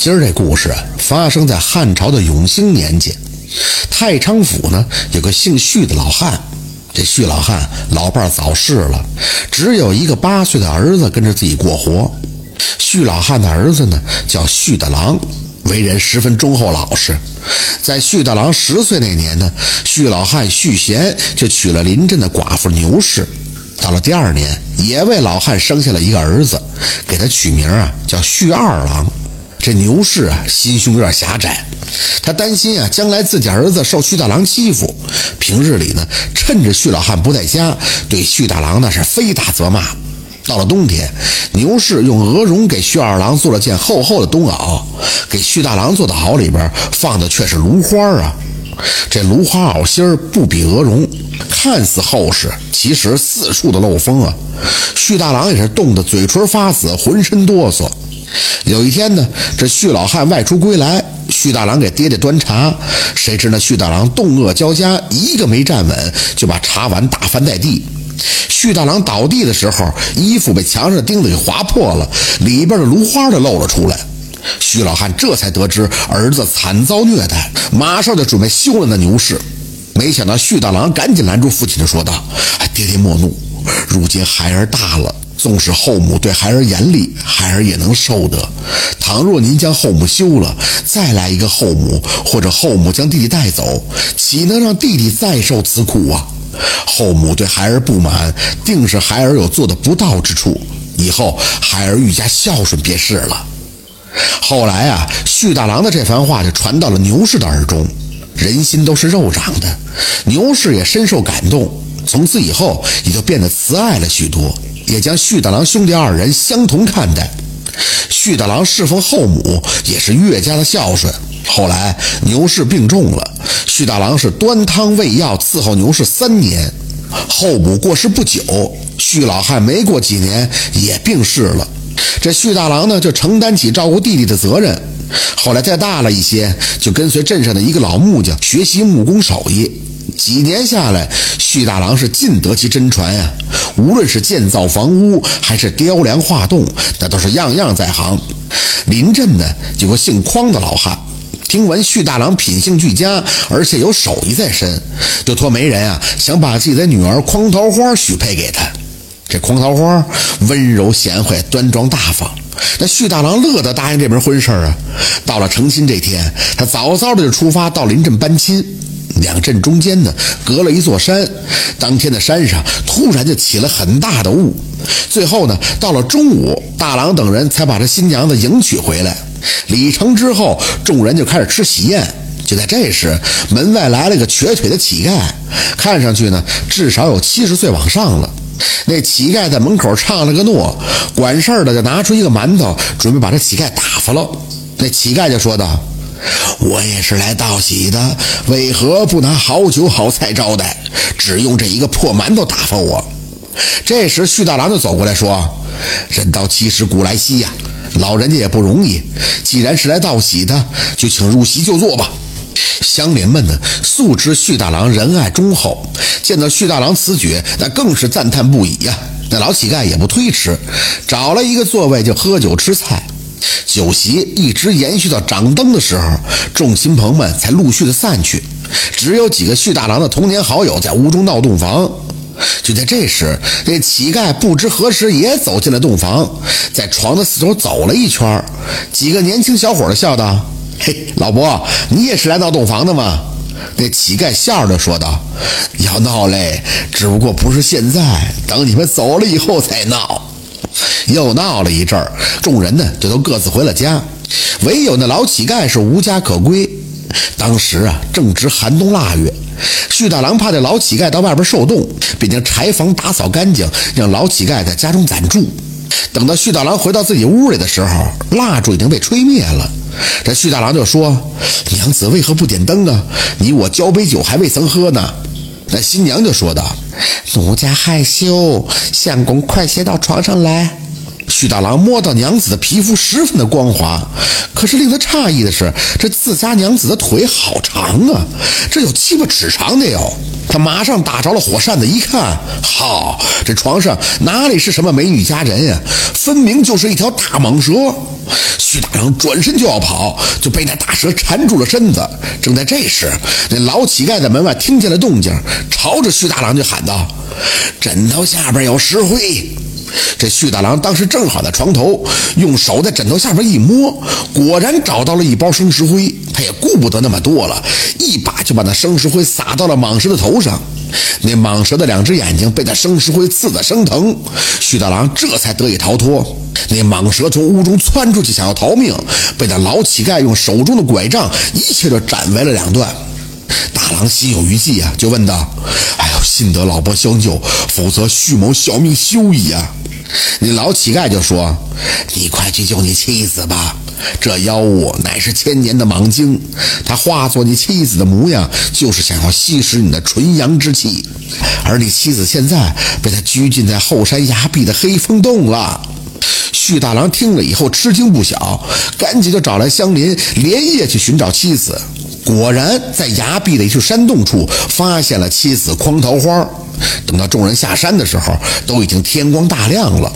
今儿这故事发生在汉朝的永兴年间，太昌府呢有个姓旭的老汉。这旭老汉老伴早逝了，只有一个八岁的儿子跟着自己过活。旭老汉的儿子呢叫旭大郎，为人十分忠厚老实。在旭大郎十岁那年呢，旭老汉旭贤就娶了邻镇的寡妇牛氏。到了第二年，也为老汉生下了一个儿子，给他取名啊叫旭二郎。这牛氏啊，心胸有点狭窄，他担心啊，将来自己儿子受旭大郎欺负，平日里呢，趁着旭老汉不在家，对旭大郎那是非打则骂。到了冬天，牛氏用鹅绒给旭二郎做了件厚厚的冬袄，给旭大郎做的袄里边放的却是芦花啊。这芦花袄芯儿不比鹅绒，看似厚实，其实四处的漏风啊。旭大郎也是冻得嘴唇发紫，浑身哆嗦。有一天呢，这旭老汉外出归来，旭大郎给爹爹端茶，谁知那旭大郎冻饿交加，一个没站稳，就把茶碗打翻在地。旭大郎倒地的时候，衣服被墙上的钉子给划破了，里边的芦花就露了出来。旭老汉这才得知儿子惨遭虐待，马上就准备休了那牛氏。没想到旭大郎赶紧拦住父亲，就说道：“，爹爹莫怒，如今孩儿大了。”纵使后母对孩儿严厉，孩儿也能受得。倘若您将后母休了，再来一个后母，或者后母将弟弟带走，岂能让弟弟再受此苦啊？后母对孩儿不满，定是孩儿有做的不到之处。以后孩儿愈加孝顺便是了。后来啊，旭大郎的这番话就传到了牛氏的耳中。人心都是肉长的，牛氏也深受感动，从此以后也就变得慈爱了许多。也将旭大郎兄弟二人相同看待，旭大郎侍奉后母也是越加的孝顺。后来牛氏病重了，旭大郎是端汤喂药伺候牛氏三年。后母过世不久，旭老汉没过几年也病逝了。这旭大郎呢，就承担起照顾弟弟的责任。后来再大了一些，就跟随镇上的一个老木匠学习木工手艺。几年下来，徐大郎是尽得其真传呀。无论是建造房屋，还是雕梁画栋，那都是样样在行。临镇呢，有个姓匡的老汉，听闻徐大郎品性俱佳，而且有手艺在身，就托媒人啊，想把自己的女儿匡桃花许配给他。这匡桃花温柔贤惠，端庄大方，那徐大郎乐得答应这门婚事啊。到了成亲这天，他早早的就出发到临镇搬亲。两镇中间呢，隔了一座山。当天的山上突然就起了很大的雾。最后呢，到了中午，大郎等人才把这新娘子迎娶回来。礼成之后，众人就开始吃喜宴。就在这时，门外来了个瘸腿的乞丐，看上去呢，至少有七十岁往上了。那乞丐在门口唱了个诺，管事儿的就拿出一个馒头，准备把这乞丐打发了。那乞丐就说道。我也是来道喜的，为何不拿好酒好菜招待，只用这一个破馒头打发我？这时，旭大郎就走过来说：“人到七十古来稀呀，老人家也不容易。既然是来道喜的，就请入席就坐吧。”乡邻们呢，素知旭大郎仁爱忠厚，见到旭大郎此举，那更是赞叹不已呀。那老乞丐也不推迟，找了一个座位就喝酒吃菜。酒席一直延续到掌灯的时候，众亲朋们才陆续的散去，只有几个旭大郎的童年好友在屋中闹洞房。就在这时，那乞丐不知何时也走进了洞房，在床的四周走了一圈。几个年轻小伙儿笑道：“嘿，老伯，你也是来闹洞房的吗？”那乞丐笑着说道：“要闹嘞，只不过不是现在，等你们走了以后才闹。”又闹了一阵儿，众人呢就都各自回了家，唯有那老乞丐是无家可归。当时啊正值寒冬腊月，徐大郎怕这老乞丐到外边受冻，便将柴房打扫干净，让老乞丐在家中暂住。等到徐大郎回到自己屋里的时候，蜡烛已经被吹灭了。这徐大郎就说：“娘子为何不点灯啊？你我交杯酒还未曾喝呢。”那新娘就说道：“奴家害羞，相公快些到床上来。”徐大郎摸到娘子的皮肤十分的光滑，可是令他诧异的是，这自家娘子的腿好长啊，这有七八尺长得有。他马上打着了火扇子一看，好，这床上哪里是什么美女佳人呀，分明就是一条大蟒蛇。徐大郎转身就要跑，就被那大蛇缠住了身子。正在这时，那老乞丐在门外听见了动静，朝着徐大郎就喊道：“枕头下边有石灰。”这旭大郎当时正好在床头，用手在枕头下边一摸，果然找到了一包生石灰。他也顾不得那么多了，一把就把那生石灰撒到了蟒蛇的头上。那蟒蛇的两只眼睛被那生石灰刺得生疼，旭大郎这才得以逃脱。那蟒蛇从屋中窜出去想要逃命，被那老乞丐用手中的拐杖一切就斩为了两段。大郎心有余悸啊，就问道：“幸得老伯相救，否则旭某小命休矣啊！”那老乞丐就说：“你快去救你妻子吧，这妖物乃是千年的蟒精，它化作你妻子的模样，就是想要吸食你的纯阳之气。而你妻子现在被他拘禁在后山崖壁的黑风洞了。”旭大郎听了以后吃惊不小，赶紧就找来香林，连夜去寻找妻子。果然在崖壁的一处山洞处发现了妻子匡桃花。等到众人下山的时候，都已经天光大亮了。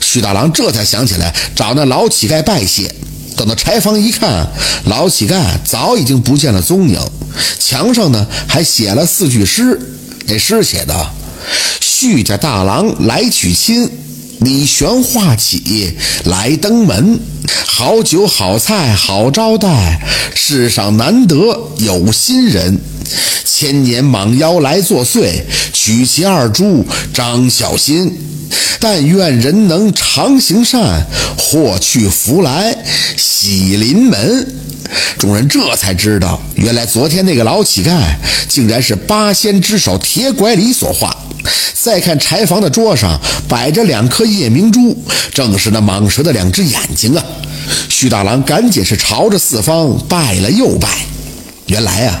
徐大郎这才想起来找那老乞丐拜谢。等到柴房一看，老乞丐早已经不见了踪影，墙上呢还写了四句诗。那诗写的：“旭家大郎来娶亲。”李玄化起来登门，好酒好菜好招待，世上难得有心人。千年蟒妖来作祟，取其二猪张小心。但愿人能常行善，祸去福来喜临门。众人这才知道，原来昨天那个老乞丐，竟然是八仙之首铁拐李所化。再看柴房的桌上摆着两颗夜明珠，正是那蟒蛇的两只眼睛啊！徐大郎赶紧是朝着四方拜了又拜。原来啊，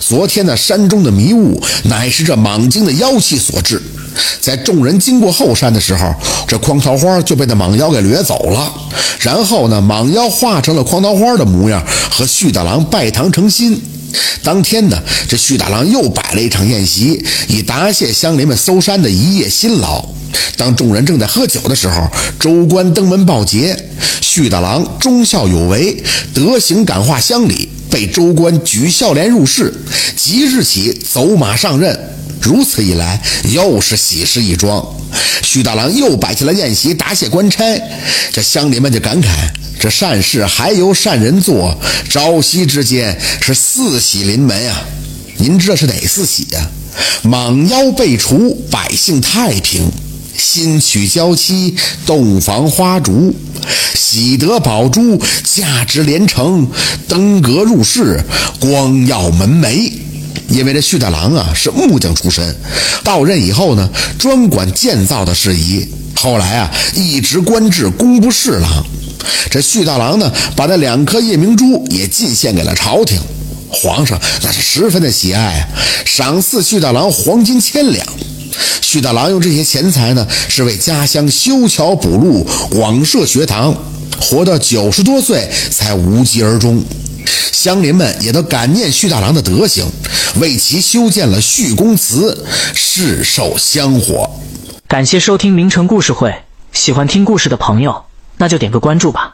昨天那山中的迷雾乃是这蟒精的妖气所致。在众人经过后山的时候，这蟪桃花就被那蟒妖给掠走了。然后呢，蟒妖化成了蟪桃花的模样，和徐大郎拜堂成亲。当天呢，这徐大郎又摆了一场宴席，以答谢乡邻们搜山的一夜辛劳。当众人正在喝酒的时候，州官登门报捷，徐大郎忠孝有为，德行感化乡里，被州官举孝廉入仕，即日起走马上任。如此一来，又是喜事一桩。旭大郎又摆下了宴席，答谢官差。这乡邻们就感慨。这善事还由善人做，朝夕之间是四喜临门呀！您知道是哪四喜呀？蟒妖被除，百姓太平；新娶娇妻，洞房花烛；喜得宝珠，价值连城；登阁入室，光耀门楣。因为这旭大郎啊是木匠出身，到任以后呢，专管建造的事宜。后来啊，一直官至工部侍郎。这旭大郎呢，把那两颗夜明珠也进献给了朝廷，皇上那是十分的喜爱，赏赐旭大郎黄金千两。旭大郎用这些钱财呢，是为家乡修桥补路、广设学堂，活到九十多岁才无疾而终。乡邻们也都感念旭大郎的德行，为其修建了旭公祠，世受香火。感谢收听名城故事会，喜欢听故事的朋友，那就点个关注吧。